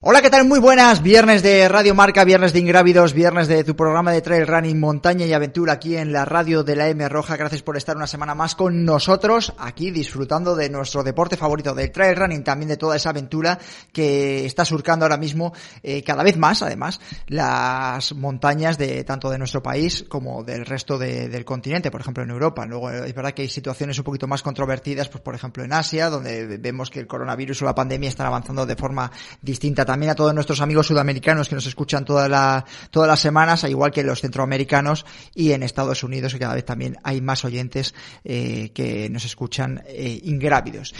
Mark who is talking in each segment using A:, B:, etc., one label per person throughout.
A: Hola, ¿qué tal? Muy buenas. Viernes de Radio Marca, viernes de Ingrávidos, viernes de tu programa de trail running, montaña y aventura aquí en la radio de la M Roja. Gracias por estar una semana más con nosotros aquí disfrutando de nuestro deporte favorito, del trail running, también de toda esa aventura que está surcando ahora mismo eh, cada vez más, además, las montañas de tanto de nuestro país como del resto de, del continente, por ejemplo en Europa. Luego es verdad que hay situaciones un poquito más controvertidas, pues por ejemplo en Asia, donde vemos que el coronavirus o la pandemia están avanzando de forma distinta también a todos nuestros amigos sudamericanos que nos escuchan toda la, todas las semanas, al igual que los centroamericanos y en Estados Unidos, que cada vez también hay más oyentes eh, que nos escuchan eh, ingrávidos.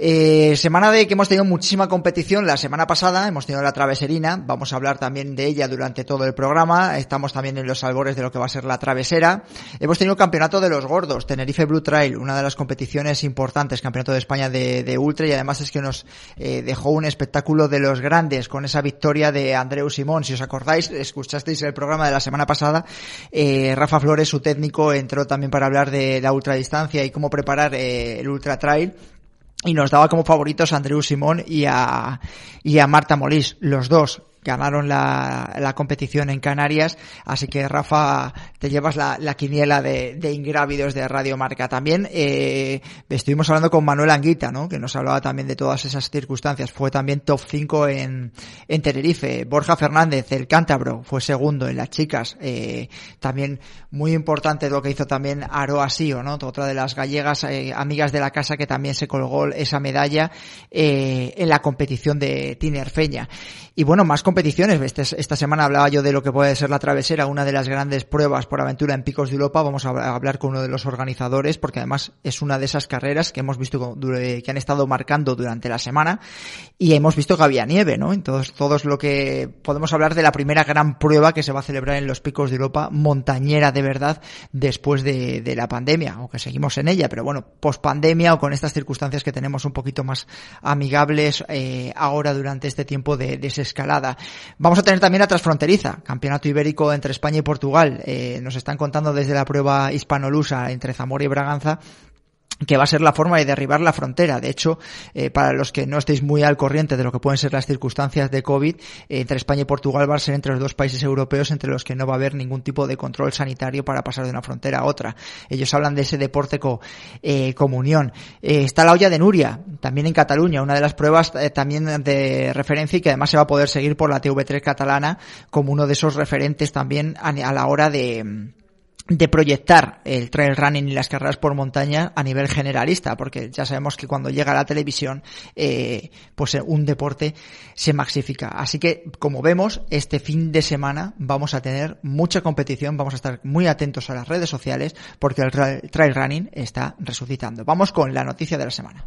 A: Eh, semana de que hemos tenido muchísima competición. La semana pasada hemos tenido la traveserina. Vamos a hablar también de ella durante todo el programa. Estamos también en los albores de lo que va a ser la travesera. Hemos tenido el campeonato de los gordos, Tenerife Blue Trail, una de las competiciones importantes, campeonato de España de, ultra y además es que nos eh, dejó un espectáculo de los grandes con esa victoria de Andreu Simón. Si os acordáis, escuchasteis el programa de la semana pasada, eh, Rafa Flores, su técnico, entró también para hablar de la ultradistancia y cómo preparar eh, el ultra trail y nos daba como favoritos a Andreu Simón y a, y a Marta Molís, los dos ganaron la, la, competición en Canarias, así que Rafa, te llevas la, la quiniela de, de, ingrávidos de Radio Marca. También eh, estuvimos hablando con Manuel Anguita, ¿no? que nos hablaba también de todas esas circunstancias. Fue también top 5 en, en Tenerife. Borja Fernández, el cántabro, fue segundo en las chicas. Eh, también muy importante lo que hizo también Aroa Sio, ¿no? otra de las gallegas eh, amigas de la casa que también se colgó esa medalla eh, en la competición de Tinerfeña. Y bueno, más competiciones. Este, esta semana hablaba yo de lo que puede ser la travesera, una de las grandes pruebas por aventura en Picos de Europa. Vamos a hablar con uno de los organizadores porque además es una de esas carreras que hemos visto que han estado marcando durante la semana y hemos visto que había nieve, ¿no? Entonces, todos lo que podemos hablar de la primera gran prueba que se va a celebrar en los Picos de Europa, montañera de verdad, después de, de la pandemia, aunque seguimos en ella, pero bueno, post pandemia o con estas circunstancias que tenemos un poquito más amigables eh, ahora durante este tiempo de desescalada. Vamos a tener también la transfronteriza, campeonato ibérico entre España y Portugal. Eh, nos están contando desde la prueba hispanolusa entre Zamora y Braganza que va a ser la forma de derribar la frontera. De hecho, eh, para los que no estéis muy al corriente de lo que pueden ser las circunstancias de COVID, eh, entre España y Portugal va a ser entre los dos países europeos entre los que no va a haber ningún tipo de control sanitario para pasar de una frontera a otra. Ellos hablan de ese deporte co, eh, comunión. está la olla de Nuria, también en Cataluña, una de las pruebas también de referencia y que además se va a poder seguir por la TV3 catalana como uno de esos referentes también a, a la hora de de proyectar el trail running y las carreras por montaña a nivel generalista, porque ya sabemos que cuando llega la televisión, eh, pues un deporte se maxifica. Así que, como vemos, este fin de semana vamos a tener mucha competición, vamos a estar muy atentos a las redes sociales, porque el trail running está resucitando. Vamos con la noticia de la semana.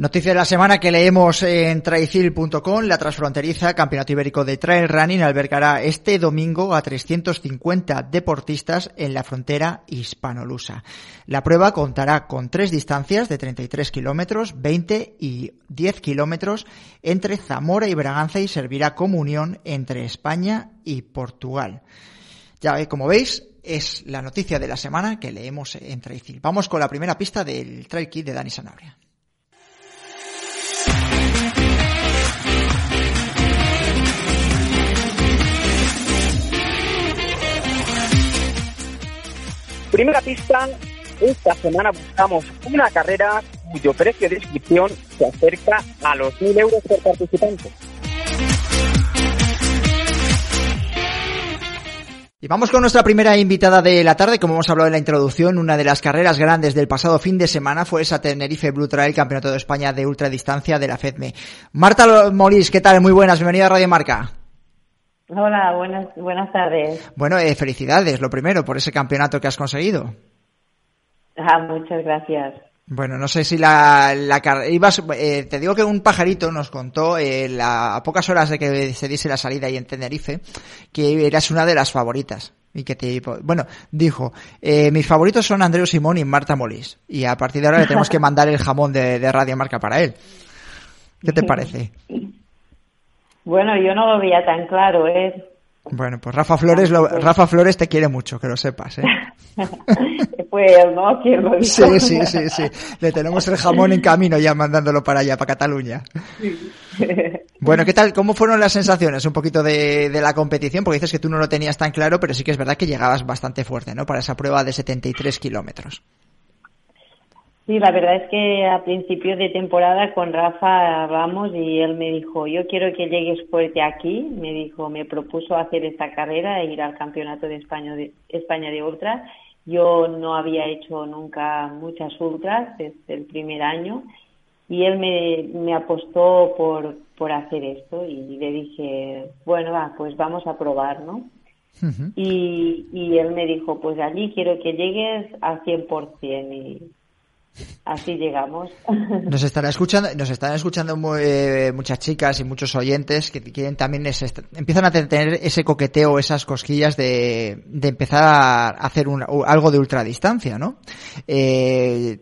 A: Noticia de la semana que leemos en traicil.com, la transfronteriza Campeonato Ibérico de Trail Running albergará este domingo a 350 deportistas en la frontera hispanolusa. La prueba contará con tres distancias de 33 kilómetros, 20 y 10 kilómetros entre Zamora y Braganza y servirá como unión entre España y Portugal. Ya como veis, es la noticia de la semana que leemos en Traicil. Vamos con la primera pista del Trail de Dani Sanabria.
B: Primera pista, esta semana buscamos una carrera cuyo precio de inscripción se acerca a los 1.000 euros por participante.
A: Y vamos con nuestra primera invitada de la tarde, como hemos hablado en la introducción, una de las carreras grandes del pasado fin de semana fue esa Tenerife Blue Trail, Campeonato de España de ultradistancia de la FEDME. Marta Molís, ¿qué tal? Muy buenas, bienvenida a Radio Marca.
C: Hola, buenas, buenas tardes.
A: Bueno, eh, felicidades, lo primero, por ese campeonato que has conseguido.
C: Ah, muchas gracias.
A: Bueno, no sé si la, la ibas, eh, te digo que un pajarito nos contó eh, a pocas horas de que se diese la salida ahí en Tenerife que eras una de las favoritas y que te bueno dijo eh, mis favoritos son Andreu Simón y Marta Molís y a partir de ahora le tenemos que mandar el jamón de, de Radio Marca para él ¿qué te parece?
C: Bueno, yo no lo veía tan claro, ¿eh?
A: Bueno, pues Rafa Flores, Rafa Flores te quiere mucho, que lo sepas, ¿eh?
C: pues no, quiero
A: Sí, sí, sí, sí. Le tenemos el jamón en camino ya mandándolo para allá, para Cataluña. Bueno, ¿qué tal? ¿Cómo fueron las sensaciones un poquito de, de, la competición? Porque dices que tú no lo tenías tan claro, pero sí que es verdad que llegabas bastante fuerte, ¿no? Para esa prueba de 73 kilómetros.
C: Sí, la verdad es que a principios de temporada con Rafa hablamos y él me dijo, yo quiero que llegues fuerte aquí, me dijo, me propuso hacer esta carrera e ir al Campeonato de España de, España de Ultras. Yo no había hecho nunca muchas ultras desde el primer año y él me, me apostó por, por hacer esto y le dije, bueno, va, pues vamos a probar, ¿no? y, y él me dijo, pues allí quiero que llegues al 100% y así llegamos.
A: Nos estará escuchando, nos están escuchando eh, muchas chicas y muchos oyentes que quieren también empiezan a tener ese coqueteo, esas cosquillas de, empezar a hacer un, algo de ultradistancia, ¿no? Eh,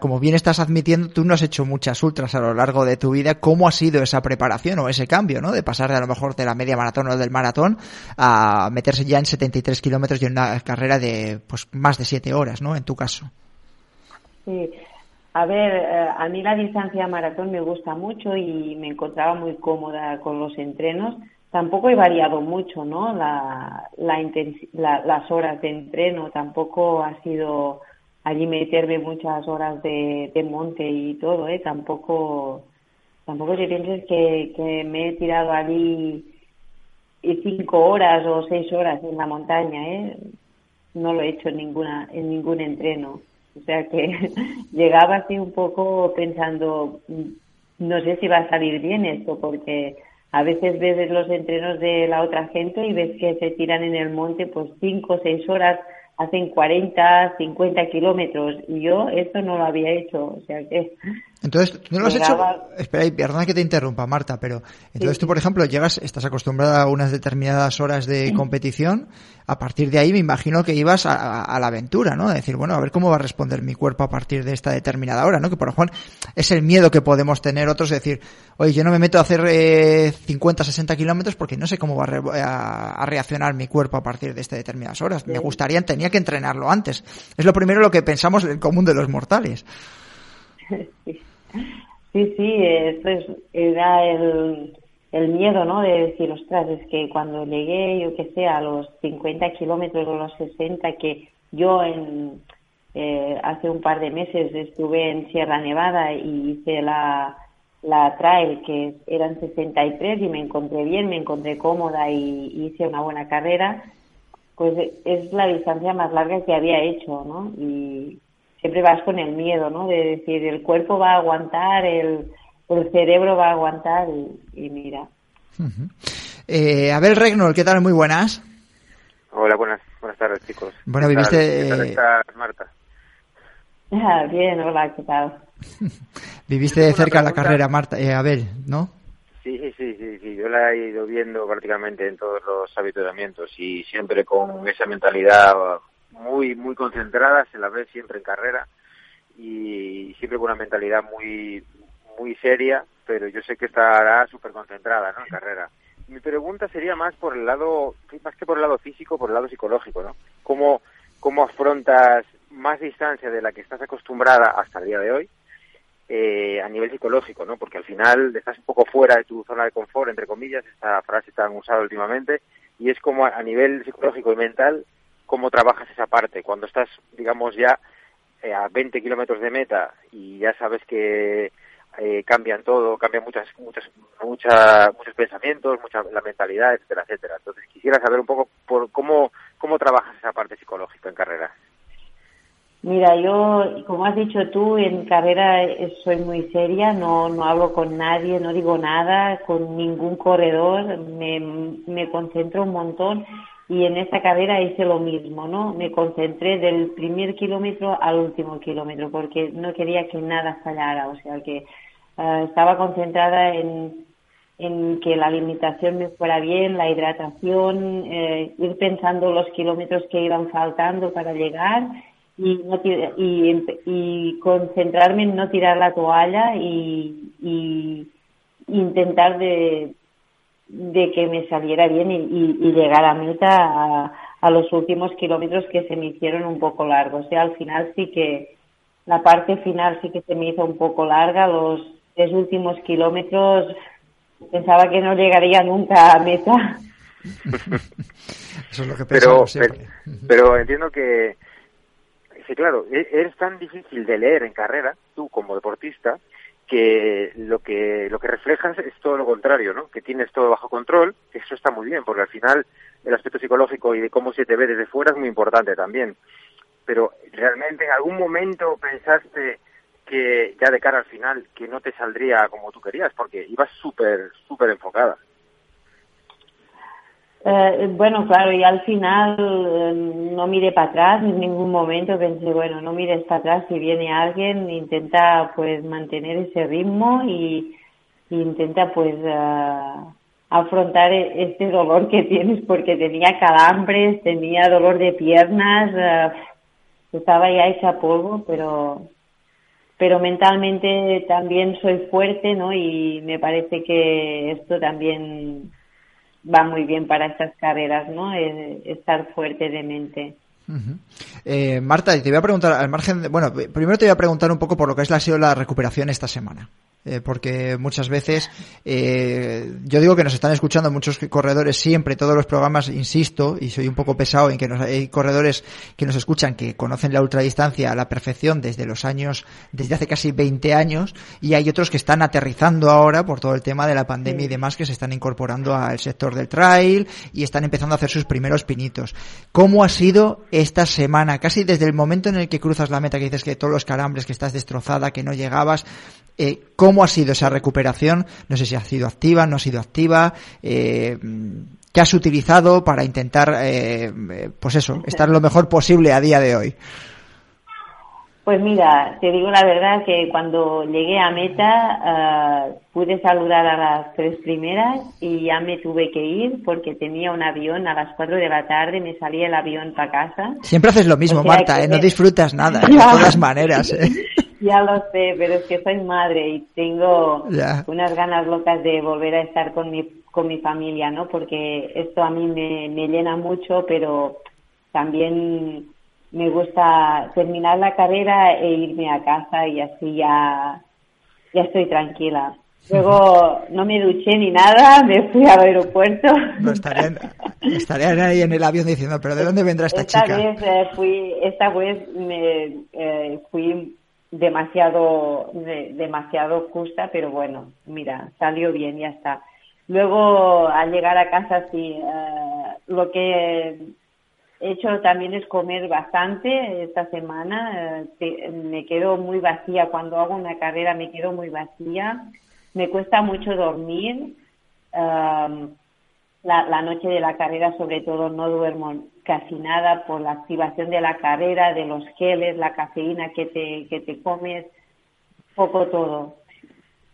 A: como bien estás admitiendo, tú no has hecho muchas ultras a lo largo de tu vida. ¿Cómo ha sido esa preparación o ese cambio, no? De pasar de a lo mejor de la media maratón o del maratón a meterse ya en 73 kilómetros y una carrera de, pues, más de 7 horas, ¿no? En tu caso.
C: Sí, a ver, eh, a mí la distancia maratón me gusta mucho y me encontraba muy cómoda con los entrenos. Tampoco he variado mucho, ¿no? La, la, las horas de entreno tampoco ha sido allí meterme muchas horas de, monte y todo, ¿eh? Tampoco, tampoco te pienses que, que me he tirado allí cinco horas o seis horas en la montaña, ¿eh? No lo he hecho en ninguna, en ningún entreno. O sea que llegaba así un poco pensando, no sé si va a salir bien esto, porque a veces ves los entrenos de la otra gente y ves que se tiran en el monte pues cinco o seis horas, hacen 40, 50 kilómetros y yo esto no lo había hecho, o sea que
A: entonces, ¿tú no lo has hecho? Espera, y perdona que te interrumpa, Marta, pero entonces tú, por ejemplo, llegas, estás acostumbrada a unas determinadas horas de competición, a partir de ahí me imagino que ibas a, la aventura, ¿no? De decir, bueno, a ver cómo va a responder mi cuerpo a partir de esta determinada hora, ¿no? Que por ejemplo es el miedo que podemos tener otros, de decir, oye, yo no me meto a hacer eh, 50, 60 kilómetros porque no sé cómo va a, reaccionar mi cuerpo a partir de estas determinadas horas. Me gustaría, tenía que entrenarlo antes. Es lo primero lo que pensamos en el común de los mortales.
C: Sí, sí, es, era el, el miedo, ¿no? De decir, ostras, es que cuando llegué, yo que sé, a los 50 kilómetros o los 60, que yo en, eh, hace un par de meses estuve en Sierra Nevada y hice la, la trail, que eran 63 y me encontré bien, me encontré cómoda y, y hice una buena carrera, pues es la distancia más larga que había hecho, ¿no? Y, siempre vas con el miedo, ¿no? De decir, el cuerpo va a aguantar, el, el cerebro va a aguantar y, mira.
A: eh, Abel Regnol, ¿qué tal? Muy buenas.
D: Hola, buenas, buenas tardes, chicos.
A: Bueno, viviste...
D: ¿Qué Marta?
C: Ah, bien, hola, ¿qué tal?
A: viviste de cerca la carrera, Marta, eh, Abel, ¿no?
D: Sí, sí, sí, sí, yo la he ido viendo prácticamente en todos los avituallamientos y siempre con esa mentalidad muy muy concentrada, se la ve siempre en carrera y siempre con una mentalidad muy muy seria, pero yo sé que estará súper concentrada ¿no? en carrera. Mi pregunta sería más por el lado, más que por el lado físico, por el lado psicológico, ¿no? ¿Cómo, cómo afrontas más distancia de la que estás acostumbrada hasta el día de hoy eh, a nivel psicológico, ¿no? Porque al final estás un poco fuera de tu zona de confort, entre comillas, esta frase tan usada últimamente, y es como a nivel psicológico y mental cómo trabajas esa parte cuando estás, digamos, ya eh, a 20 kilómetros de meta y ya sabes que eh, cambian todo, cambian muchas, muchas, muchas, muchos pensamientos, mucha la mentalidad, etcétera, etcétera. Entonces quisiera saber un poco por cómo, cómo trabajas esa parte psicológica en carrera.
C: Mira, yo, como has dicho tú, en carrera soy muy seria, no, no hablo con nadie, no digo nada, con ningún corredor, me, me concentro un montón y en esta carrera hice lo mismo, ¿no? Me concentré del primer kilómetro al último kilómetro porque no quería que nada fallara, o sea que eh, estaba concentrada en, en que la alimentación me fuera bien, la hidratación, eh, ir pensando los kilómetros que iban faltando para llegar y, y, y, concentrarme en no tirar la toalla y, y intentar de, de que me saliera bien y, y, llegar a meta a, a, los últimos kilómetros que se me hicieron un poco largos. O sea, al final sí que la parte final sí que se me hizo un poco larga. Los tres últimos kilómetros pensaba que no llegaría nunca a meta.
A: Eso es lo que
D: pero, siempre. pero entiendo que Sí, claro, e-, es tan difícil de leer en carrera, tú como deportista, que lo que lo que reflejas es todo lo contrario, ¿no? Que tienes todo bajo control, que eso está muy bien, porque al final el aspecto psicológico y de cómo se te ve desde fuera es muy importante también. Pero realmente en algún momento pensaste que ya de cara al final que no te saldría como tú querías, porque ibas súper súper enfocada.
C: Eh, bueno, claro, y al final eh, no mire para atrás en ningún momento, pensé, bueno, no mires para atrás, si viene alguien, intenta pues mantener ese ritmo y, intenta pues eh, afrontar e-, este dolor que tienes porque tenía calambres, tenía dolor de piernas, estaba ya hecha polvo, pero pero mentalmente también soy fuerte, ¿no? Y me parece que esto también va muy bien para estas carreras, ¿no? estar fuerte de mente.
A: eh, Marta, te voy a preguntar al margen, de, bueno, primero te voy a preguntar un poco por lo que ha sido la recuperación esta semana. Eh, porque muchas veces eh, yo digo que nos están escuchando muchos corredores siempre, todos los programas, insisto, y soy un poco pesado en que hay corredores que nos escuchan que conocen la ultradistancia a la perfección desde los años, desde hace casi 20 años, y hay otros que están aterrizando ahora por todo el tema de la pandemia y demás que se están incorporando al sector del trail y están empezando a hacer sus primeros pinitos. ¿Cómo ha sido esta semana? Casi desde el momento en el que cruzas la meta, que dices que todos los calambres, que estás destrozada, que no llegabas, eh, ¿Cómo ha sido esa recuperación? No sé si ha sido activa, no ha sido activa. Eh, ¿Qué has utilizado para intentar, eh, pues eso, estar lo mejor posible a día de hoy?
C: Pues mira, te digo la verdad que cuando llegué a meta pude saludar a las tres primeras y ya me tuve que ir porque tenía un avión a las cuatro de la tarde, me salía el avión para casa.
A: Siempre haces lo mismo, Marta, ¿eh? no disfrutas nada, de todas maneras. ¿eh?
C: Ya lo sé, pero es que soy madre y tengo unas ganas locas de volver a estar con mi, con mi familia, ¿no? Porque esto a mí me, me llena mucho, pero también me gusta terminar la carrera e irme a casa y así ya, ya estoy tranquila. Luego no me duché ni nada, me fui al aeropuerto.
A: No estarían, estarían ahí en el avión diciendo, pero ¿de dónde vendrá esta,
C: esta
A: chica?
C: Vez, eh, fui, esta vez me eh, fui demasiado, demasiado justa, pero bueno, mira, salió bien, ya está. Luego, al llegar a casa, sí, eh, lo que he hecho también es comer bastante esta semana. Eh, me quedo muy vacía. Cuando hago una carrera me quedo muy vacía. Me cuesta mucho dormir. Eh, la, noche de la carrera, sobre todo, no duermo casi nada por la activación de la carrera, de los geles, la cafeína que te, que te comes, poco todo.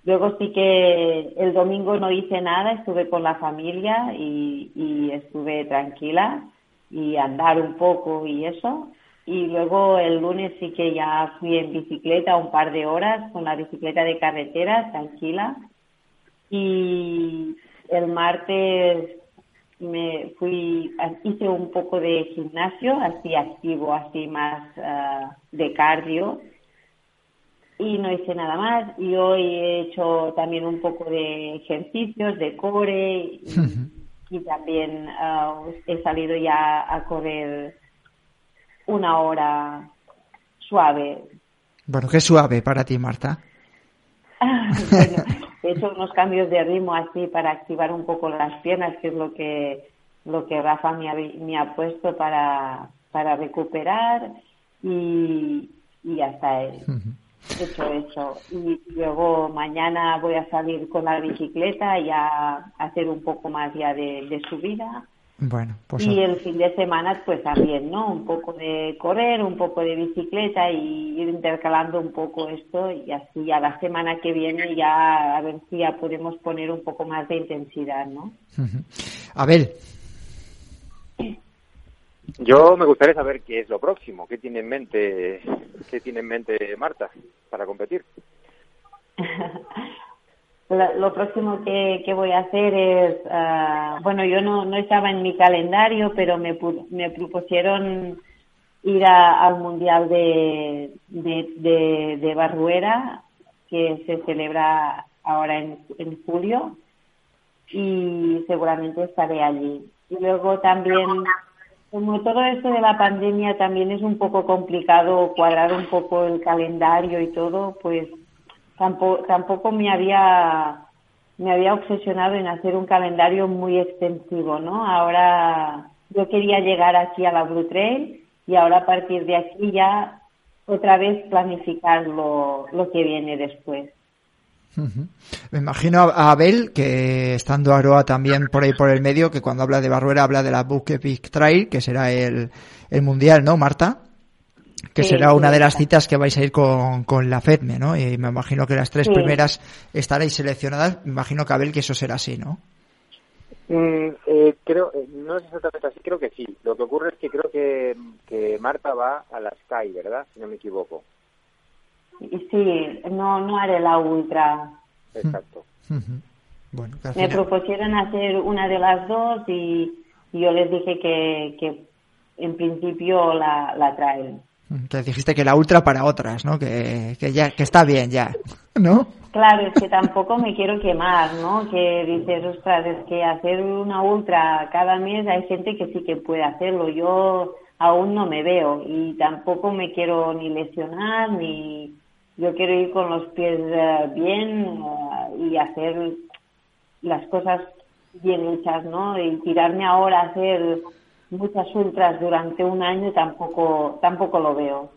C: Luego sí que el domingo no hice nada, estuve con la familia y, y estuve tranquila y andar un poco y eso. Y luego el lunes sí que ya fui en bicicleta un par de horas con la bicicleta de carretera, tranquila. Y el martes me fui, hice un poco de gimnasio, así activo, así más ah, de cardio y no hice nada más y hoy he hecho también un poco de ejercicios de core y, también ah, he salido ya a correr una hora suave.
A: Bueno, qué suave para ti, Marta.
C: bueno, he hecho unos cambios de ritmo así para activar un poco las piernas, que es lo que lo que Rafa me ha, me ha puesto para, para recuperar y, y hasta él. hecho eso. Y luego mañana voy a salir con la bicicleta y a hacer un poco más ya de, de subida.
A: Bueno, pues
C: y el fin de semana pues también, ¿no? Un poco de correr, un poco de bicicleta y ir intercalando un poco esto y así a la semana que viene ya a ver si ya podemos poner un poco más de intensidad, ¿no?
A: Abel.
D: Yo me gustaría saber qué es lo próximo, qué tiene en mente, qué tiene en mente Marta para competir.
C: lo próximo que, voy a hacer es, uh, bueno, yo no, no estaba en mi calendario, pero me, me propusieron ir al Mundial de, de, de, de, Barruera, que se celebra ahora en, en julio, y seguramente estaré allí. Y luego también, como todo esto de la pandemia también es un poco complicado cuadrar un poco el calendario y todo, pues tampoco, tampoco me había me había obsesionado en hacer un calendario muy extensivo, ¿no? Ahora yo quería llegar aquí a la Blue Trail y ahora a partir de aquí ya otra vez planificar lo, lo que viene después.
A: Me imagino a Abel, que estando Aroa también por ahí por el medio, que cuando habla de Barruera habla de la Book Epic Trail, que será el, el mundial, ¿no, Marta? Que será una de las citas que vais a ir con, con la FEDME, ¿no? Y me imagino que las tres primeras estaréis seleccionadas. Me imagino, que Abel, que eso será así, ¿no?
D: Mm, eh, creo, eh, no es exactamente así, creo que sí. Lo que ocurre es que creo que, que Marta va a la Sky, ¿verdad? Si no me equivoco.
C: Sí, no, no haré la Ultra.
D: Exacto.
A: bueno,
C: me propusieron hacer una de las dos y, yo les dije que, que en principio la, la traen.
A: Te dijiste que la ultra para otras, ¿no? Que, que ya que está bien ya, ¿no?
C: Claro, es que tampoco me quiero quemar, ¿no? Que dices, ostras, es que hacer una ultra cada mes hay gente que sí que puede hacerlo. Yo aún no me veo y tampoco me quiero ni lesionar ni yo quiero ir con los pies eh, bien eh, y hacer las cosas bien hechas, ¿no? Y tirarme ahora a hacer muchas ultras durante un año tampoco tampoco lo veo.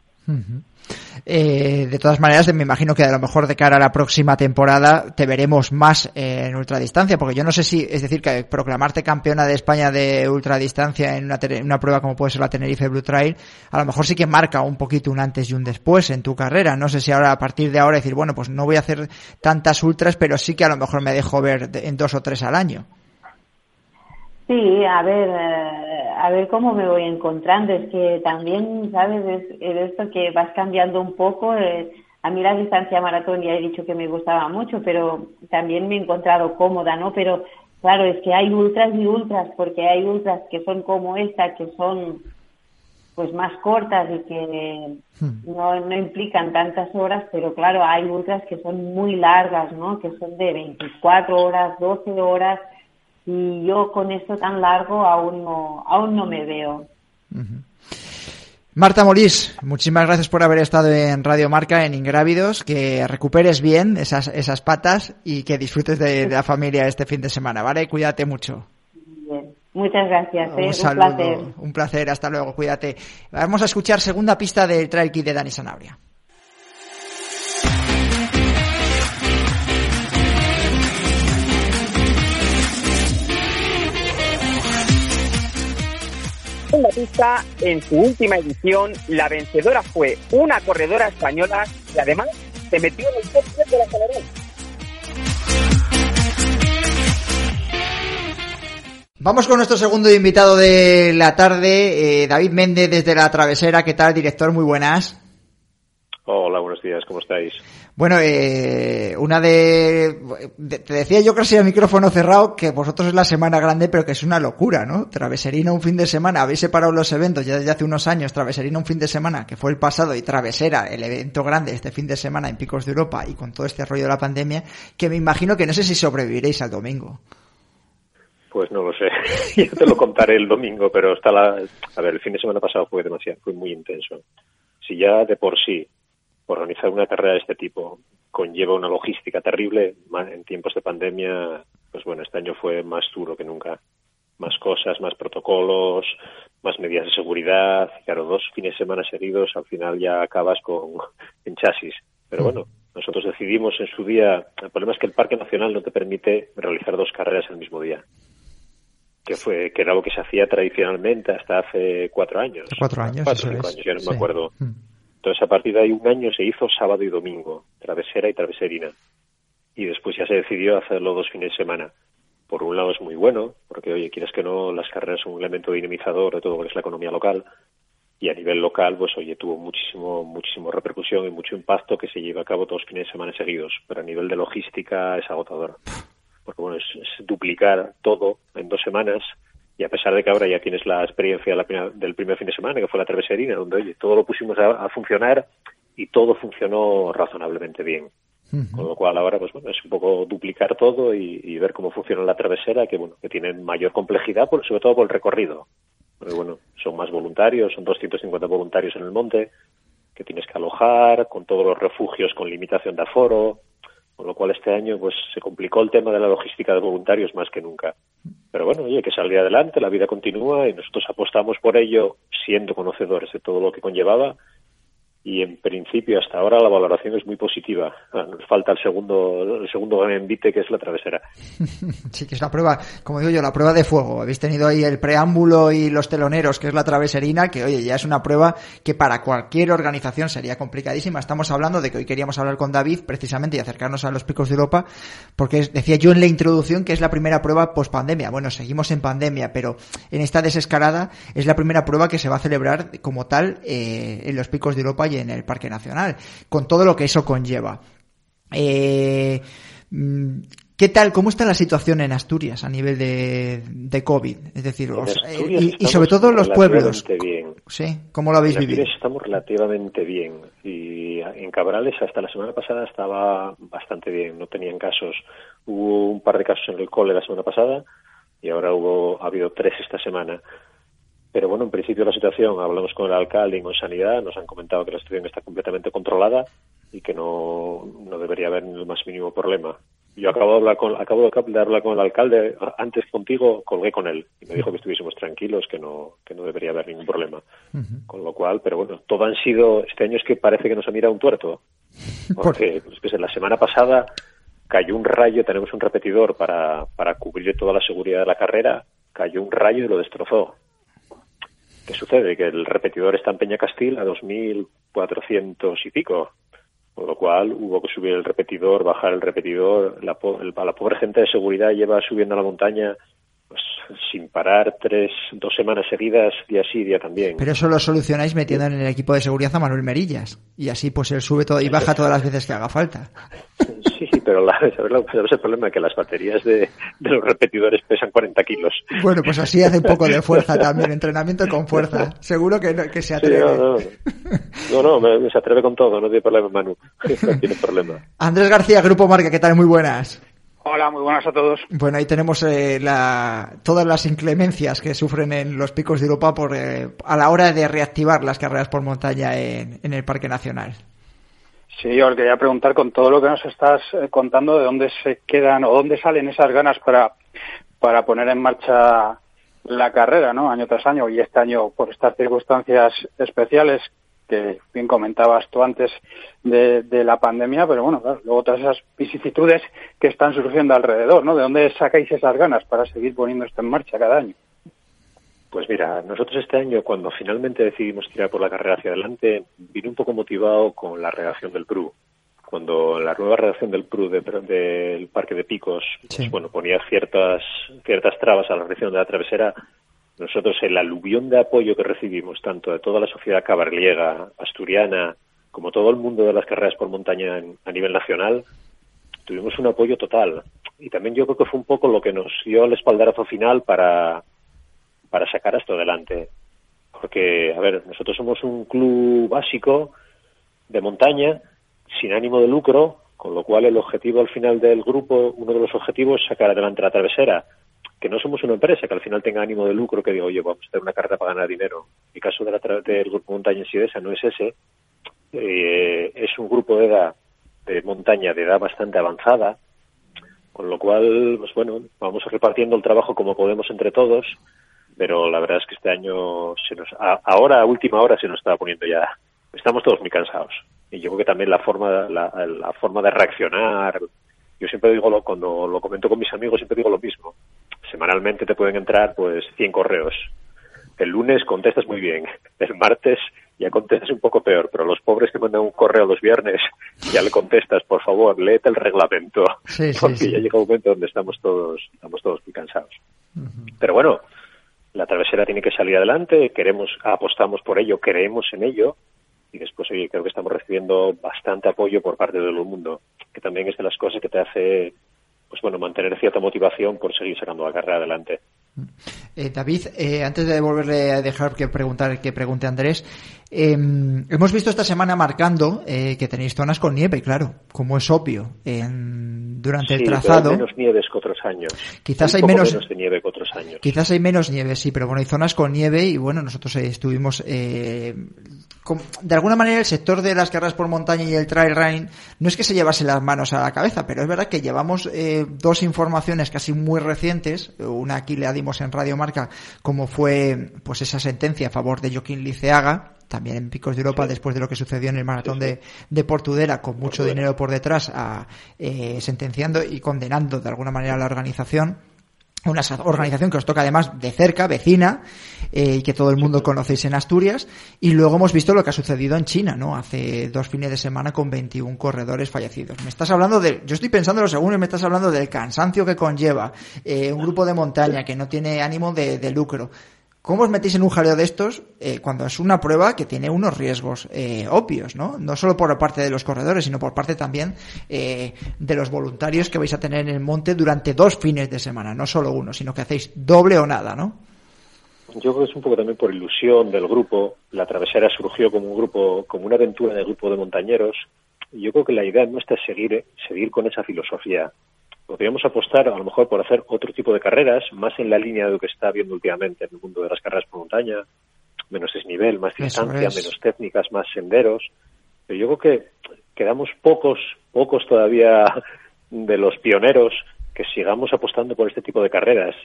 A: eh, de todas maneras, me imagino que a lo mejor de cara a la próxima temporada te veremos más eh, en ultradistancia, porque yo no sé si, es decir, que proclamarte campeona de España de ultradistancia en una, una prueba como puede ser la Tenerife Blue Trail, a lo mejor sí que marca un poquito un antes y un después en tu carrera. No sé si ahora, a partir de ahora, decir, bueno, pues no voy a hacer tantas ultras, pero sí que a lo mejor me dejo ver en dos o tres al año.
C: Sí, a ver, eh, a ver cómo me voy encontrando. Es que también, ¿sabes? Es, esto que vas cambiando un poco. Eh, a mí la distancia maratón ya he dicho que me gustaba mucho, pero también me he encontrado cómoda, ¿no? Pero claro, es que hay ultras y ultras, porque hay ultras que son como esta, que son pues más cortas y que hmm. no, no implican tantas horas, pero claro, hay ultras que son muy largas, ¿no? Que son de 24 horas, 12 horas y yo con esto tan largo aún no, aún no me veo.
A: Marta Molís, muchísimas gracias por haber estado en Radio Marca en Ingrávidos, que recuperes bien esas, esas patas y que disfrutes de, la familia este fin de semana, ¿vale? Cuídate mucho.
C: Bien. Muchas gracias, ¿eh?
A: un, saludo, un placer. Un placer, hasta luego, cuídate. Vamos a escuchar segunda pista del Trail Kit de Dani Sanabria.
B: En la pista, en su última edición, la vencedora fue una corredora española y además se metió en el top 10 de la general.
A: Vamos con nuestro segundo invitado de la tarde, eh, David Méndez desde La Travesera. ¿Qué tal, director? Muy buenas.
E: Hola, buenos días, ¿cómo estáis?
A: Bueno, eh, una de, Te decía yo casi al micrófono cerrado que vosotros es la semana grande, pero que es una locura, ¿no? Traveserina un fin de semana, habéis separado los eventos ya desde hace unos años, Traveserina un fin de semana, que fue el pasado, y Travesera, el evento grande este fin de semana en Picos de Europa y con todo este rollo de la pandemia, que me imagino que no sé si sobreviviréis al domingo.
E: Pues no lo sé, yo te lo contaré el domingo, pero está la... A ver, el fin de semana pasado fue demasiado, fue muy intenso si ya de por sí organizar una carrera de este tipo conlleva una logística terrible en tiempos de pandemia, pues bueno, este año fue más duro que nunca. Más cosas, más protocolos, más medidas de seguridad. Claro, dos fines de semana seguidos, al final ya acabas con en chasis. Pero bueno, nosotros decidimos en su día. El problema es que el Parque Nacional no te permite realizar dos carreras el mismo día que fue que era lo que se hacía tradicionalmente hasta hace cuatro años.
A: Cuatro años,
E: cuatro, cinco años, ya no me acuerdo. Entonces, a partir de ahí, un año se hizo sábado y domingo, travesera y traveserina. Y después ya se decidió hacerlo dos fines de semana. Por un lado es muy bueno, porque, oye, quieres que no, las carreras son un elemento dinamizador de todo lo que es la economía local. Y a nivel local, pues, oye, tuvo muchísimo, muchísimo repercusión y mucho impacto que se lleva a cabo dos fines de semana seguidos. Pero a nivel de logística es agotador. Porque, bueno, es duplicar todo en dos semanas y a pesar de que ahora ya tienes la experiencia del primer fin de semana, que fue la traveserina, donde oye, todo lo pusimos a, funcionar y todo funcionó razonablemente bien. Con lo cual ahora pues bueno, es un poco duplicar todo y, ver cómo funciona la travesera, que bueno, que tiene mayor complejidad, sobre todo por el recorrido. Porque bueno, son más voluntarios, son 250 voluntarios en el monte, que tienes que alojar, con todos los refugios con limitación de aforo, con lo cual este año pues se complicó el tema de la logística de voluntarios más que nunca. Pero bueno, oye, que salir adelante, la vida continúa y nosotros apostamos por ello siendo conocedores de todo lo que conllevaba y en principio hasta ahora la valoración es muy positiva. Ah, nos falta el segundo el segundo gran envite que es la travesera.
A: Sí, que es la prueba, como digo yo, la prueba de fuego. Habéis tenido ahí el preámbulo y los teloneros, que es la traveserina, que oye, ya es una prueba que para cualquier organización sería complicadísima. Estamos hablando de que hoy queríamos hablar con David precisamente y acercarnos a los picos de Europa, porque decía yo en la introducción que es la primera prueba post pandemia. Bueno, seguimos en pandemia, pero en esta desescalada es la primera prueba que se va a celebrar como tal eh, en los picos de Europa en el Parque Nacional, con todo lo que eso conlleva. Eh, mm, ¿Qué tal? ¿Cómo está la situación en Asturias a nivel de, de COVID? Es decir, y, sobre todo los pueblos.
E: Bien.
A: ¿Sí? ¿Cómo lo habéis vivido?
E: Estamos relativamente bien. Y en Cabrales hasta la semana pasada estaba bastante bien. No tenían casos. Hubo un par de casos en el cole la semana pasada y ahora hubo, ha habido tres esta semana. Pero bueno, en principio la situación, hablamos con el alcalde y con Sanidad, nos han comentado que la situación está completamente controlada y que no, no debería haber el más mínimo problema. Yo acabo de hablar con, acabo de hablar con el alcalde, antes contigo colgué con él y me dijo que estuviésemos tranquilos, que no, que no debería haber ningún problema. Con lo cual, pero bueno, todo han sido, este año es que parece que nos ha mirado un tuerto. Porque pues, pues, la semana pasada cayó un rayo, tenemos un repetidor para, para cubrir toda la seguridad de la carrera, cayó un rayo y lo destrozó. ¿Qué sucede? Que el repetidor está en Peña Castil a 2.400 y pico. Con lo cual hubo que subir el repetidor, bajar el repetidor. La, la pobre gente de seguridad lleva subiendo a la montaña pues, sin parar tres, dos semanas seguidas, día sí, día también.
A: Pero eso lo solucionáis metiendo en el equipo de seguridad a Manuel Merillas. Y así pues él sube todo y baja todas las veces que haga falta.
E: Sí, pero la, el problema? Que las baterías de, los repetidores pesan 40 kilos.
A: Bueno, pues así hace un poco de fuerza también, entrenamiento con fuerza. Seguro que, que se atreve.
E: no, no, no, se atreve con todo, no tiene problema Manu. No tiene problema.
A: Andrés García, Grupo Marca, ¿qué tal? Muy buenas.
F: Hola, muy buenas a todos.
A: Bueno, ahí tenemos eh, la, todas las inclemencias que sufren en los picos de Europa por, eh, a la hora de reactivar las carreras por montaña en, en, el Parque Nacional.
F: Sí, os quería preguntar con todo lo que nos estás eh, contando, ¿de dónde se quedan o dónde salen esas ganas para, para poner en marcha la carrera, ¿no? Año tras año y este año por estas circunstancias especiales que bien comentabas tú antes de, la pandemia, pero bueno, luego todas esas vicisitudes que están surgiendo alrededor, ¿no? ¿De dónde sacáis esas ganas para seguir poniendo esto en marcha cada año?
E: Pues mira, nosotros este año, cuando finalmente decidimos tirar por la carrera hacia adelante, vine un poco motivado con la redacción del PRU. Cuando la nueva redacción del PRU del Parque de Picos, pues, bueno, ponía ciertas, ciertas trabas a la redacción de la travesera, nosotros el aluvión de apoyo que recibimos, tanto de toda la sociedad cabarliega, asturiana, como todo el mundo de las carreras por montaña a nivel nacional, tuvimos un apoyo total. Y también yo creo que fue un poco lo que nos dio el espaldarazo final para, para sacar esto adelante. Porque, a ver, nosotros somos un club básico de montaña, sin ánimo de lucro, con lo cual el objetivo al final del grupo, uno de los objetivos es sacar adelante la travesera que no somos una empresa que al final tenga ánimo de lucro, que diga, oye, vamos a hacer una carta para ganar dinero. El caso de la, del Grupo Montaña en Sidesa no es ese. Eh, es un grupo de edad, de montaña, de edad bastante avanzada, con lo cual, pues bueno, vamos repartiendo el trabajo como podemos entre todos, pero la verdad es que este año, se nos, ahora, a última hora, se nos estaba poniendo ya, estamos todos muy cansados. Y yo creo que también la forma, la, la forma de reaccionar, yo siempre digo, cuando lo comento con mis amigos, siempre digo lo mismo semanalmente te pueden entrar pues 100 correos. El lunes contestas muy bien, el martes ya contestas un poco peor, pero los pobres que mandan un correo los viernes ya le contestas, por favor, léete el reglamento, porque ya llega un momento donde estamos todos, estamos todos muy cansados. Pero bueno, la travesera tiene que salir adelante, queremos, apostamos por ello, creemos en ello, y después creo que estamos recibiendo bastante apoyo por parte de todo el mundo, que también es de las cosas que te hace pues bueno, mantener cierta motivación por seguir sacando la carrera adelante.
A: Eh, David, eh, antes de volverle a dejar que preguntar que pregunte Andrés, em, hemos visto esta semana marcando eh, que tenéis zonas con nieve, claro, como es obvio, en, durante el trazado.
E: hay menos nieve que otros años.
A: Quizás hay, menos,
E: de nieve que otros años.
A: Quizás hay menos nieve, sí, pero bueno, hay zonas con nieve y bueno, nosotros estuvimos de alguna manera el sector de las carreras por montaña y el trail running no es que se llevase las manos a la cabeza, pero es verdad que llevamos eh, dos informaciones casi muy recientes, una aquí le dimos en Radio Marca, como fue pues esa sentencia a favor de Joaquín Liceaga, también en Picos de Europa, después de lo que sucedió en el maratón De, de, Portudera, con mucho dinero por detrás, a, eh, sentenciando y condenando de alguna manera a la organización una organización que os toca además de cerca, vecina, eh, y que todo el mundo conocéis en Asturias. Y luego hemos visto lo que ha sucedido en China, ¿no? Hace dos fines de semana con 21 corredores fallecidos. Me estás hablando de, yo estoy pensando lo segundo, me estás hablando del cansancio que conlleva eh, un grupo de montaña que no tiene ánimo de, de lucro. ¿Cómo os metís en un jaleo de estos eh, cuando es una prueba que tiene unos riesgos eh, obvios, ¿no? No solo por parte de los corredores, sino por parte también eh, de los voluntarios que vais a tener en el monte durante dos fines de semana, no solo uno, sino que hacéis doble o nada, ¿no?
E: Yo creo que es un poco también por ilusión del grupo. La travesera surgió como un grupo, como una aventura de grupo de montañeros. Yo creo que la idea nuestra es seguir, seguir con esa filosofía podríamos apostar a lo mejor por hacer otro tipo de carreras, más en la línea de lo que está viendo últimamente en el mundo de las carreras por montaña, menos desnivel, más distancia, menos técnicas, más senderos. Pero yo creo que quedamos pocos, pocos todavía de los pioneros que sigamos apostando por este tipo de carreras.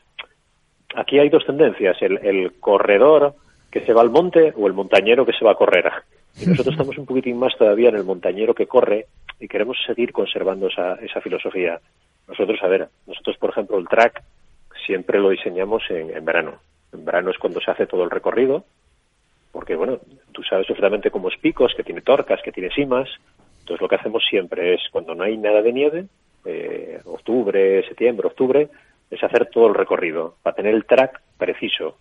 E: Aquí hay dos tendencias, el, el corredor que se va al monte o el montañero que se va a correr. Y nosotros estamos un poquitín más todavía en el montañero que corre y queremos seguir conservando esa, esa filosofía. Nosotros, a ver, nosotros, por ejemplo, el track siempre lo diseñamos en, verano. En verano es cuando se hace todo el recorrido, porque, bueno, tú sabes perfectamente cómo es picos, que tiene torcas, que tiene cimas. Entonces, lo que hacemos siempre es, cuando no hay nada de nieve, eh, octubre, septiembre, octubre, es hacer todo el recorrido, para tener el track preciso,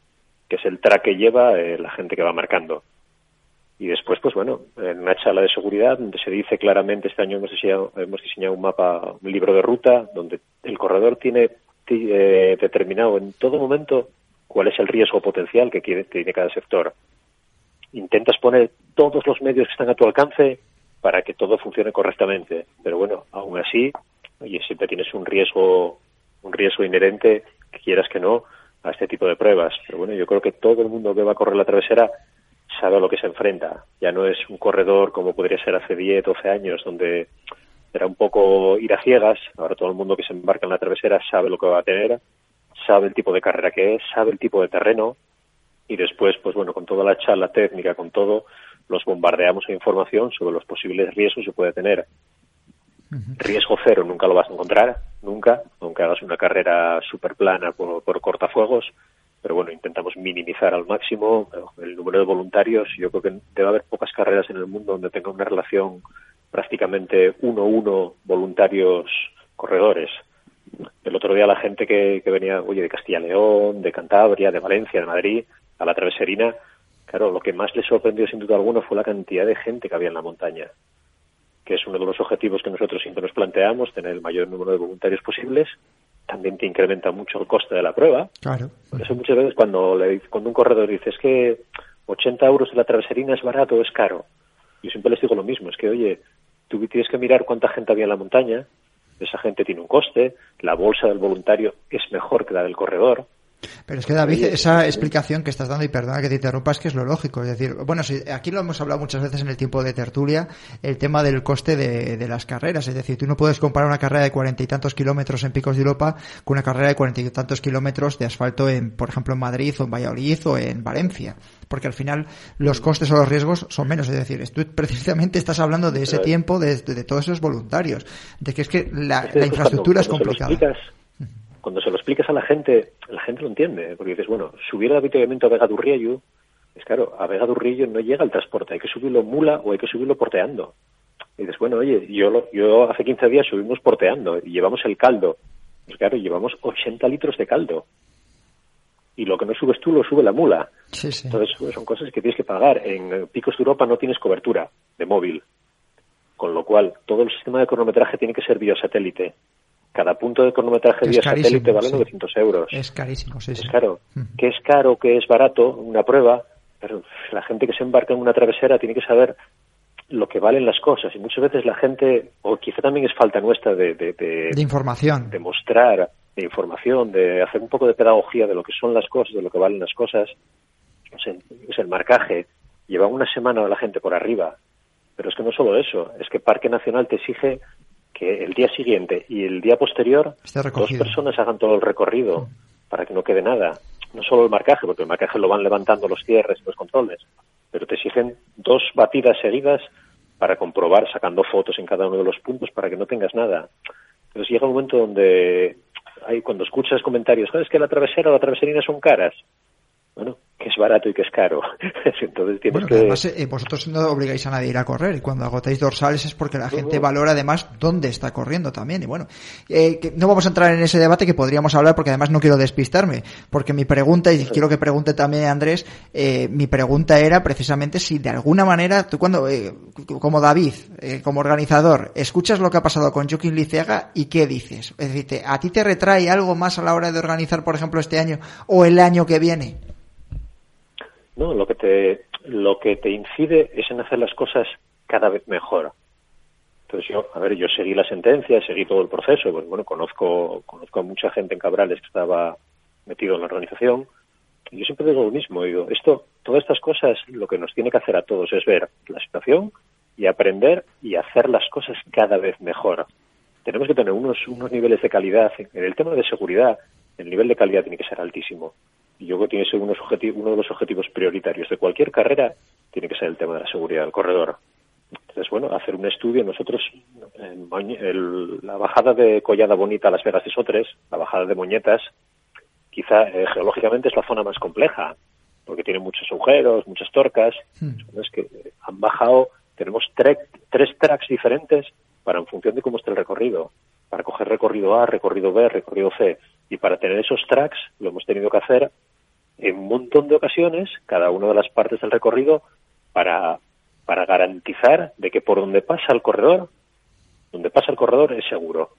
E: que es el track que lleva eh, la gente que va marcando. Y después, pues bueno, en una charla de seguridad donde se dice claramente, este año hemos diseñado, hemos diseñado un mapa, un libro de ruta, donde el corredor tiene eh, determinado en todo momento cuál es el riesgo potencial que tiene cada sector. Intentas poner todos los medios que están a tu alcance para que todo funcione correctamente. Pero bueno, aún así, oye, siempre tienes un riesgo, un riesgo inherente, que quieras que no, a este tipo de pruebas. Pero bueno, yo creo que todo el mundo que va a correr la travesera sabe a lo que se enfrenta. Ya no es un corredor como podría ser hace 10, 12 años, donde era un poco ir a ciegas. Ahora todo el mundo que se embarca en la travesera sabe lo que va a tener, sabe el tipo de carrera que es, sabe el tipo de terreno y después, pues bueno, con toda la charla técnica, con todo, los bombardeamos de información sobre los posibles riesgos que puede tener. Riesgo cero nunca lo vas a encontrar, nunca, aunque hagas una carrera súper plana por, por cortafuegos, pero bueno, intentamos minimizar al máximo el número de voluntarios. Yo creo que debe haber pocas carreras en el mundo donde tenga una relación prácticamente uno-uno voluntarios-corredores. El otro día la gente que, venía, oye, de Castilla León, de Cantabria, de Valencia, de Madrid, a la traveserina, claro, lo que más les sorprendió sin duda alguna fue la cantidad de gente que había en la montaña, que es uno de los objetivos que nosotros siempre nos planteamos, tener el mayor número de voluntarios posibles también te incrementa mucho el coste de la prueba.
A: Claro.
E: Por eso muchas veces cuando, le, cuando un corredor dice es que 80 euros de la traveserina es barato o es caro, yo siempre les digo lo mismo, es que oye, tú tienes que mirar cuánta gente había en la montaña, esa gente tiene un coste, la bolsa del voluntario es mejor que la del corredor.
A: Pero es que David, esa explicación que estás dando, y perdona que te interrumpa, es que es lo lógico. Es decir, bueno, aquí lo hemos hablado muchas veces en el tiempo de tertulia, el tema del coste de, las carreras. Es decir, tú no puedes comparar una carrera de cuarenta y tantos kilómetros en Picos de Europa con una carrera de cuarenta y tantos kilómetros de asfalto en, por ejemplo, en Madrid o en Valladolid o en Valencia. Porque al final los costes o los riesgos son menos. Es decir, tú precisamente estás hablando de ese tiempo, de, todos esos voluntarios. De que es que la, infraestructura es complicada
E: cuando se lo explicas a la gente, la gente lo entiende, porque dices, bueno, subir el avituallamiento a Vega Durriello, es claro, a Vega Durriello no llega el transporte, hay que subirlo mula o hay que subirlo porteando. Y dices, bueno, oye, yo, yo hace 15 días subimos porteando y llevamos el caldo. Pues claro, llevamos 80 litros de caldo. Y lo que no subes tú lo sube la mula. Entonces, pues, son cosas que tienes que pagar. En Picos de Europa no tienes cobertura de móvil. Con lo cual, todo el sistema de cronometraje tiene que ser biosatélite cada punto de cronometraje vía satélite vale 900 euros.
A: Es carísimo, sí,
E: Es caro. ¿Qué es caro, qué es barato? Una prueba. Pero la gente que se embarca en una travesera tiene que saber lo que valen las cosas. Y muchas veces la gente, o quizá también es falta nuestra de... De,
A: de, información.
E: De mostrar, de información, de hacer un poco de pedagogía de lo que son las cosas, de lo que valen las cosas. Es el marcaje. Lleva una semana la gente por arriba. Pero es que no solo eso, es que Parque Nacional te exige que el día siguiente y el día posterior dos personas hagan todo el recorrido para que no quede nada. No solo el marcaje, porque el marcaje lo van levantando los cierres y los controles, pero te exigen dos batidas seguidas para comprobar, sacando fotos en cada uno de los puntos para que no tengas nada. Entonces llega un momento donde hay, cuando escuchas comentarios, ¿sabes que la travesera o la traveserina son caras? Bueno, que es barato y que es caro. Entonces tienes que...
A: Además, eh, vosotros no obligáis a nadie a ir a correr y cuando agotáis dorsales es porque la gente valora además dónde está corriendo también. Y bueno, eh, no vamos a entrar en ese debate que podríamos hablar porque además no quiero despistarme. Porque mi pregunta, y quiero que pregunte también Andrés, eh, mi pregunta era precisamente si de alguna manera, tú cuando, como David, como organizador, escuchas lo que ha pasado con Joaquín Liceaga y qué dices. Es decir, ¿a ti te retrae algo más a la hora de organizar, por ejemplo, este año o el año que viene?
E: ¿No? Lo que te, lo que te incide es en hacer las cosas cada vez mejor. Entonces yo, a ver, yo seguí la sentencia, seguí todo el proceso, pues bueno, conozco, conozco a mucha gente en Cabrales que estaba metido en la organización, y yo siempre digo lo mismo, digo, esto, todas estas cosas, lo que nos tiene que hacer a todos es ver la situación y aprender y hacer las cosas cada vez mejor. Tenemos que tener unos, unos niveles de calidad. En el tema de seguridad, el nivel de calidad tiene que ser altísimo y yo creo que tiene que ser uno de los objetivos prioritarios de cualquier carrera, tiene que ser el tema de la seguridad del corredor. Entonces, bueno, hacer un estudio, nosotros, la bajada de Collada Bonita a Las Vegas de Sotres, la bajada de Moñetas, quizá eh, geológicamente es la zona más compleja, porque tiene muchos agujeros, muchas torcas. Hmm. Es que han bajado, tenemos tres tracks diferentes para en función de cómo está el recorrido, para coger recorrido A, recorrido B, recorrido C. Y para tener esos tracks lo hemos tenido que hacer en un montón de ocasiones, cada una de las partes del recorrido, para, para garantizar de que por donde pasa el corredor, donde pasa el corredor es seguro.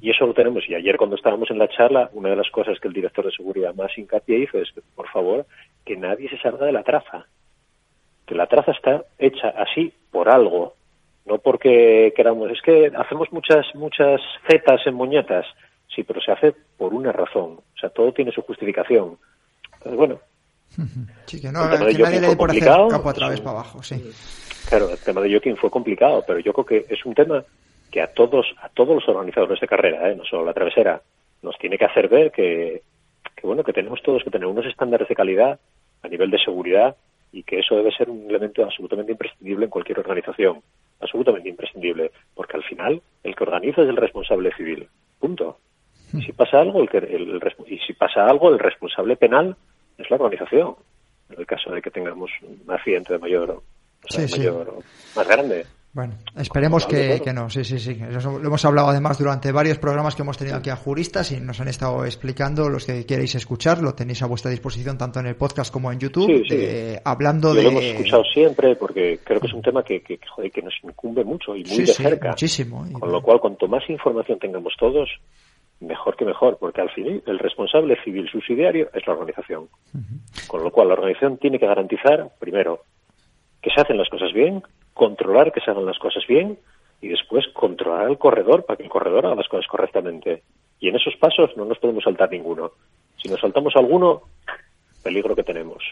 E: Y eso lo tenemos. Y ayer cuando estábamos en la charla, una de las cosas que el director de seguridad más hincapié hizo es, por favor, que nadie se salga de la traza. Que la traza está hecha así por algo, no porque queramos. Es que hacemos muchas, muchas zetas en moñetas. Sí, pero se hace por una razón. O sea, todo tiene su justificación. Entonces, bueno.
A: Sí, que, no, que nadie le por hacer capo a través para abajo, sí.
E: Claro, el tema de Joaquín fue complicado, pero yo creo que es un tema que a todos, a todos los organizadores de carrera, ¿eh? no solo la travesera, nos tiene que hacer ver que, que, bueno, que tenemos todos que tener unos estándares de calidad a nivel de seguridad y que eso debe ser un elemento absolutamente imprescindible en cualquier organización, absolutamente imprescindible, porque al final el que organiza es el responsable civil, punto. Y si pasa algo, el, el, y si pasa algo, el responsable penal es la organización. En el caso de que tengamos un accidente de mayor, mayor más grande.
A: Bueno, esperemos que, que, no, sí, sí, sí. lo hemos hablado además durante varios programas que hemos tenido aquí a juristas y nos han estado explicando los que queréis escuchar, lo tenéis a vuestra disposición tanto en el podcast como en YouTube, hablando de...
E: Lo hemos escuchado siempre porque creo que es un tema que, que, que nos incumbe mucho y muy de cerca.
A: muchísimo.
E: Con lo cual, cuanto más información tengamos todos, mejor que mejor, porque al fin el responsable civil subsidiario es la organización. Con lo cual la organización tiene que garantizar, primero, que se hacen las cosas bien, controlar que se hagan las cosas bien y después controlar al corredor para que el corredor haga las cosas correctamente. Y en esos pasos no nos podemos saltar ninguno. Si nos saltamos alguno, peligro que tenemos.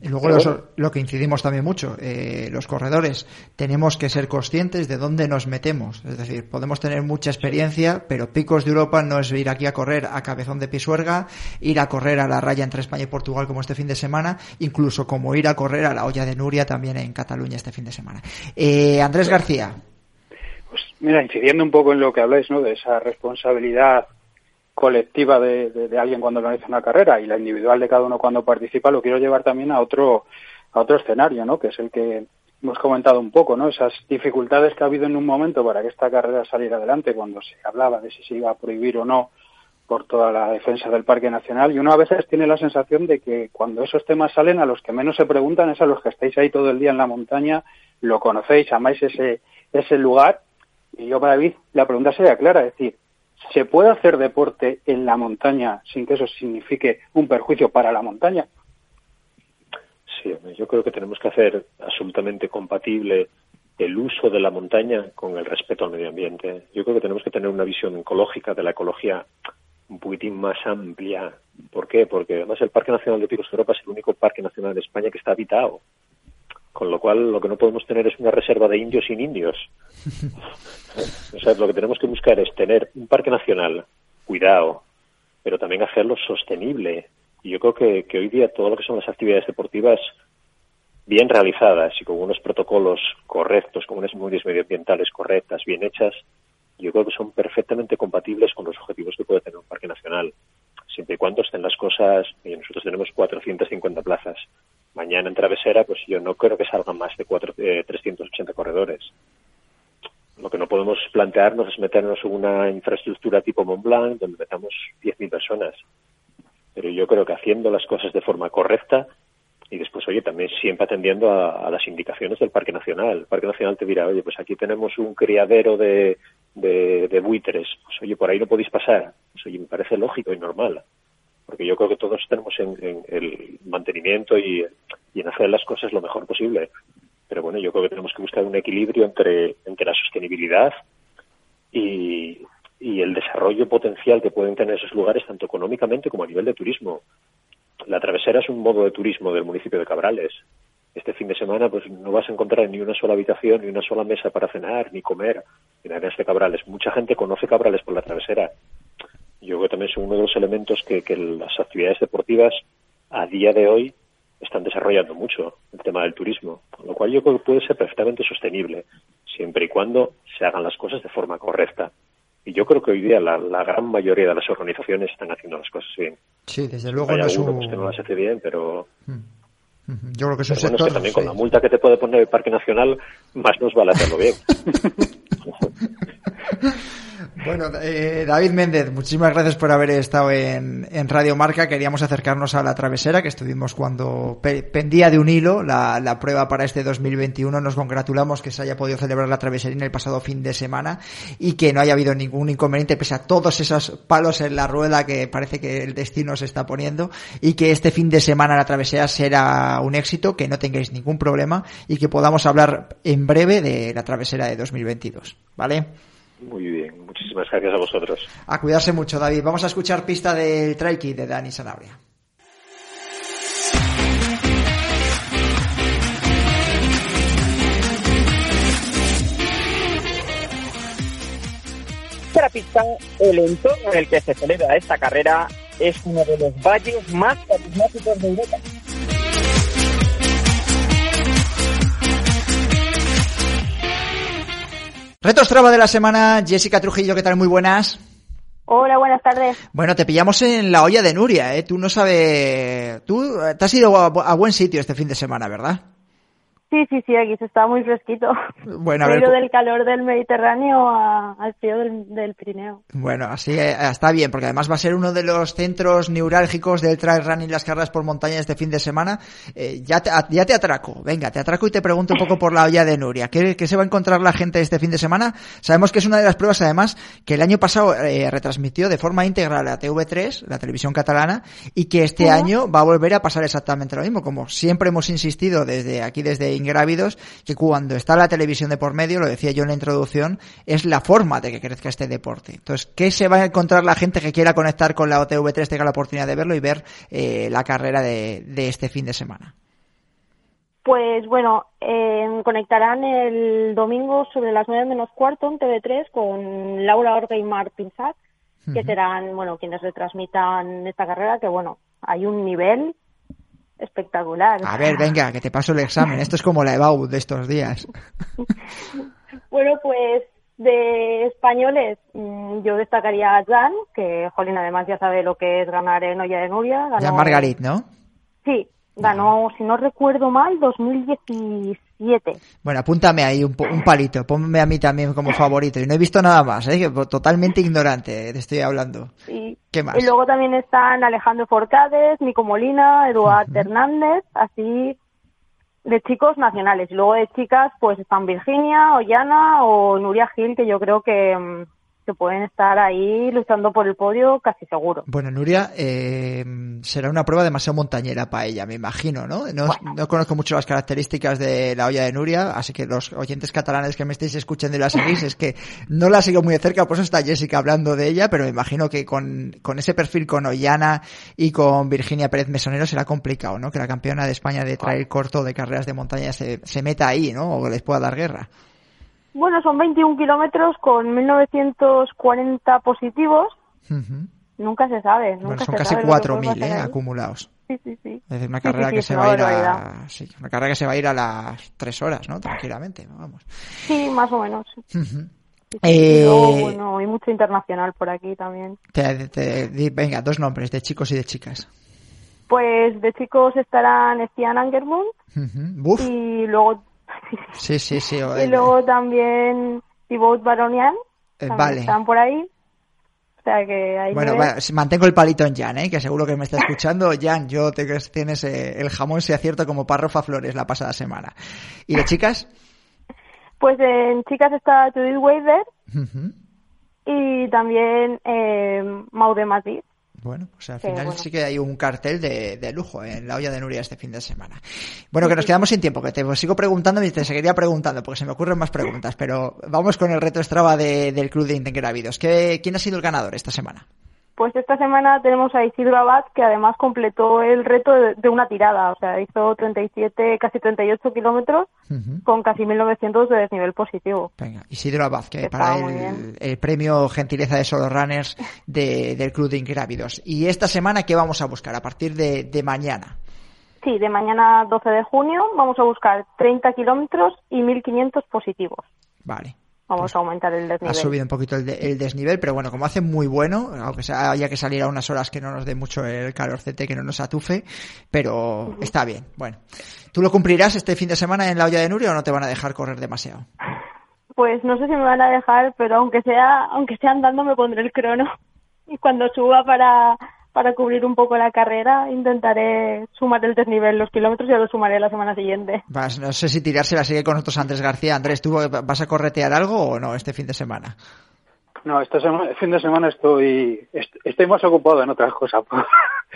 A: Y luego lo que incidimos también mucho, eh, los corredores, tenemos que ser conscientes de dónde nos metemos. Es decir, podemos tener mucha experiencia, pero picos de Europa no es ir aquí a correr a cabezón de pisuerga, ir a correr a la raya entre España y Portugal como este fin de semana, incluso como ir a correr a la olla de Nuria también en Cataluña este fin de semana. Eh, Andrés García.
F: Pues mira, incidiendo un poco en lo que habláis, ¿no? De esa responsabilidad colectiva de, alguien cuando organiza una carrera y la individual de cada uno cuando participa, lo quiero llevar también a otro, a otro escenario, ¿no? Que es el que hemos comentado un poco, ¿no? Esas dificultades que ha habido en un momento para que esta carrera saliera adelante cuando se hablaba de si se iba a prohibir o no por toda la defensa del Parque Nacional y uno a veces tiene la sensación de que cuando esos temas salen a los que menos se preguntan es a los que estáis ahí todo el día en la montaña, lo conocéis, amáis ese, ese lugar y yo para David la pregunta sería clara, es decir, ¿Se puede hacer deporte en la montaña sin que eso signifique un perjuicio para la montaña?
E: Sí, yo creo que tenemos que hacer absolutamente compatible el uso de la montaña con el respeto al medio ambiente. Yo creo que tenemos que tener una visión ecológica de la ecología un poquitín más amplia. ¿Por qué? Porque además el Parque Nacional de Picos de Europa es el único parque nacional de España que está habitado. Con lo cual, lo que no podemos tener es una reserva de indios sin indios. o sea, lo que tenemos que buscar es tener un parque nacional, cuidado, pero también hacerlo sostenible. Y yo creo que, que hoy día todo lo que son las actividades deportivas bien realizadas y con unos protocolos correctos, con unas medidas medioambientales correctas, bien hechas, yo creo que son perfectamente compatibles con los objetivos que puede tener un parque nacional, siempre y cuando estén las cosas, y nosotros tenemos 450 plazas, Mañana en Travesera, pues yo no creo que salgan más de cuatro, 380 eh, corredores. Lo que no podemos plantearnos es meternos en una infraestructura tipo Mont Blanc, donde metamos 10.000 personas. Pero yo creo que haciendo las cosas de forma correcta y después, oye, también siempre atendiendo a, las indicaciones del Parque Nacional. El Parque Nacional te dirá, oye, pues aquí tenemos un criadero de, de, buitres. Pues oye, por ahí no podéis pasar. Pues oye, me parece lógico y normal porque yo creo que todos tenemos en, el mantenimiento y, en hacer las cosas lo mejor posible. Pero bueno, yo creo que tenemos que buscar un equilibrio entre, entre la sostenibilidad y, y el desarrollo potencial que pueden tener esos lugares, tanto económicamente como a nivel de turismo. La travesera es un modo de turismo del municipio de Cabrales. Este fin de semana pues no vas a encontrar ni una sola habitación, ni una sola mesa para cenar, ni comer en áreas de Cabrales. Mucha gente conoce Cabrales por la travesera yo creo que también son uno de los elementos que, las actividades deportivas a día de hoy están desarrollando mucho, el tema del turismo, con lo cual yo creo que puede ser perfectamente sostenible, siempre y cuando se hagan las cosas de forma correcta. Y yo creo que hoy día la, gran mayoría de las organizaciones están haciendo las cosas bien.
A: Sí, desde luego
E: no es un... Pues, que no las hace bien, pero...
A: Mm. Yo creo que es un
E: sector... también con la multa que te puede poner el Parque Nacional, más nos vale hacerlo bien.
A: Bueno, eh, David Méndez, muchísimas gracias por haber estado en, Radio Marca. Queríamos acercarnos a la travesera, que estuvimos cuando pendía de un hilo la, prueba para este 2021. Nos congratulamos que se haya podido celebrar la traveserina el pasado fin de semana y que no haya habido ningún inconveniente pese a todos esos palos en la rueda que parece que el destino se está poniendo y que este fin de semana la travesera será un éxito, que no tengáis ningún problema y que podamos hablar en breve de la travesera de 2022. ¿Vale?
E: Muy bien, muchísimas gracias a vosotros.
A: A cuidarse mucho, David. Vamos a escuchar pista del Traiki de Dani Sanabria.
B: La pista, el entorno en el que se celebra esta carrera es uno de los valles más carismáticos de Europa.
A: Retos Traba de la semana, Jessica Trujillo, ¿qué tal? Muy buenas.
G: Hola, buenas tardes.
A: Bueno, te pillamos en la olla de Nuria, ¿eh? Tú no sabes... Tú te has ido a buen sitio este fin de semana, ¿verdad?
G: Sí, sí, sí, aquí se está muy fresquito.
A: Bueno, a
G: ver, del calor del Mediterráneo al frío del, del, Pirineo.
A: Bueno, así eh, está bien, porque además va a ser uno de los centros neurálgicos del trail running, las carreras por montaña este fin de semana. Eh, ya, te, ya te atraco, venga, te atraco y te pregunto un poco por la olla de Nuria. ¿Qué, ¿Qué, se va a encontrar la gente este fin de semana? Sabemos que es una de las pruebas, además, que el año pasado eh, retransmitió de forma íntegra la TV3, la televisión catalana, y que este año va a volver a pasar exactamente lo mismo. Como siempre hemos insistido desde aquí, desde ingrávidos, que cuando está la televisión de por medio, lo decía yo en la introducción, es la forma de que crezca este deporte. Entonces, ¿qué se va a encontrar la gente que quiera conectar con la OTV3, tenga la oportunidad de verlo y ver eh, la carrera de, de este fin de semana?
G: Pues bueno, eh, conectarán el domingo sobre las nueve menos cuarto en TV3 con Laura Orga y Martín Sack, que serán, bueno, quienes retransmitan esta carrera, que bueno, hay un nivel espectacular.
A: A ver, venga, que te paso el examen. Esto es como la EBAU de estos días.
G: bueno, pues de españoles mm, yo destacaría a Jan, que Jolín además ya sabe lo que es ganar en Olla de Nuria.
A: Ganó... Jan Margarit, ¿no?
G: Sí, Ganó, si no recuerdo mal, 2017.
A: Bueno, apúntame ahí un, un, palito, ponme a mí también como favorito. Y no he visto nada más, ¿eh? totalmente ignorante te estoy hablando.
G: Y,
A: ¿Qué más?
G: Y luego también están Alejandro Forcades, Nico Molina, Eduard Hernández, así de chicos nacionales. Y luego de chicas, pues están Virginia, Ollana o Nuria Gil, que yo creo que mm, que pueden estar ahí luchando por el podio casi seguro.
A: Bueno, Nuria, eh, será una prueba demasiado montañera para ella, me imagino, ¿no? No, no, conozco mucho las características de la olla de Nuria, así que los oyentes catalanes que me estéis escuchando y la seguís, es que no la sigo muy de cerca, por eso está Jessica hablando de ella, pero me imagino que con, con ese perfil con Ollana y con Virginia Pérez Mesonero será complicado, ¿no? Que la campeona de España de trail corto de carreras de montaña se, se meta ahí, ¿no? O les pueda dar guerra.
G: Bueno, son 21 kilómetros con 1940 positivos. Nunca se sabe. Nunca
A: bueno, son
G: se
A: casi
G: sabe
A: 4.000 ¿eh? acumulados.
G: Sí, sí, sí.
A: Es decir, una carrera que se va a ir a, sí, una carrera que se va a ir a las 3 horas, ¿no? Tranquilamente, vamos.
G: Sí, más o menos.
A: Eh...
G: Y luego, bueno, hay mucho internacional por aquí también.
A: Te, te, venga, dos nombres de chicos y de chicas.
G: Pues de chicos estarán Estian Angermund
A: uh
G: y luego
A: Sí, sí, sí.
G: y luego también Thibaut Baronian.
A: Eh, vale.
G: Están por ahí. O sea que ahí
A: bueno, bueno, mantengo el palito en Jan, ¿eh? que seguro que me está escuchando. Jan, yo te tienes eh, el jamón se acierto como párrofa Flores la pasada semana. ¿Y de chicas?
G: Pues en chicas está Judith Wader y también eh, Maude Matiz.
A: Bueno, pues al final bueno. sí que hay un cartel de, de, lujo en la olla de Nuria este fin de semana. Bueno, que nos quedamos sin tiempo, que te sigo preguntando y te seguiría preguntando, porque se me ocurren más preguntas, pero vamos con el reto Strava de, del Club de Ingrávidos. ¿Quién ha sido el ganador esta semana?
G: Pues esta semana tenemos a Isidro Abad, que además completó el reto de, de una tirada, o sea, hizo 37, casi 38 kilómetros uh -huh. con casi 1900 de desnivel positivo.
A: Venga, Isidro Abad, que para el, el, premio Gentileza de Solo Runners de, del Club de Ingrávidos. ¿Y esta semana qué vamos a buscar a partir de, de mañana?
G: Sí, de mañana 12 de junio vamos a buscar 30 kilómetros y 1500 positivos.
A: Vale.
G: Vamos pues a aumentar el desnivel.
A: Ha subido un poquito el, de, el, desnivel, pero bueno, como hace muy bueno, aunque sea, haya que salir a unas horas que no nos dé mucho el calorcete, que no nos atufe, pero uh -huh. está bien. Bueno, ¿tú lo cumplirás este fin de semana en la olla de Nuria o no te van a dejar correr demasiado?
G: Pues no sé si me van a dejar, pero aunque sea, aunque sea andando me pondré el crono. Y cuando suba para, para cubrir un poco la carrera, intentaré sumar el desnivel, los kilómetros, ya lo sumaré la semana siguiente.
A: Vas, no sé si tirarse la sigue con nosotros Andrés García. Andrés, ¿tú vas a corretear algo o no este fin de semana?
F: No, este semana, fin de semana estoy estoy más ocupado en otras cosas.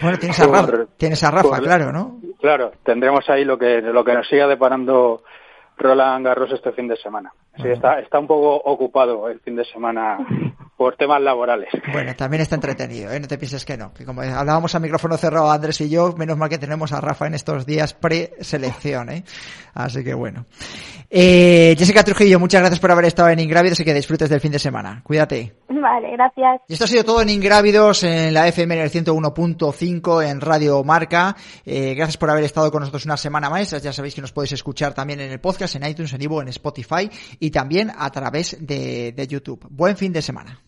A: Bueno, tienes a Rafa, tienes a Rafa por, claro, ¿no?
F: Claro, tendremos ahí lo que lo que nos siga deparando Roland Garros este fin de semana. Sí, está, está un poco ocupado el fin de semana por temas laborales.
A: Bueno, también está entretenido, ¿eh? no te pienses que no. Que como hablábamos a micrófono cerrado Andrés y yo, menos mal que tenemos a Rafa en estos días pre-selección. ¿eh? Así que bueno. Eh, Jessica Trujillo, muchas gracias por haber estado en Ingrávidos y que disfrutes del fin de semana. Cuídate.
G: Vale, gracias.
A: Y esto ha sido todo en Ingrávidos, en la FM en el 101.5 en Radio Marca. Eh, gracias por haber estado con nosotros una semana más. Ya sabéis que nos podéis escuchar también en el podcast, en iTunes, en Ivo, en Spotify y también a través de, de YouTube. Buen fin de semana.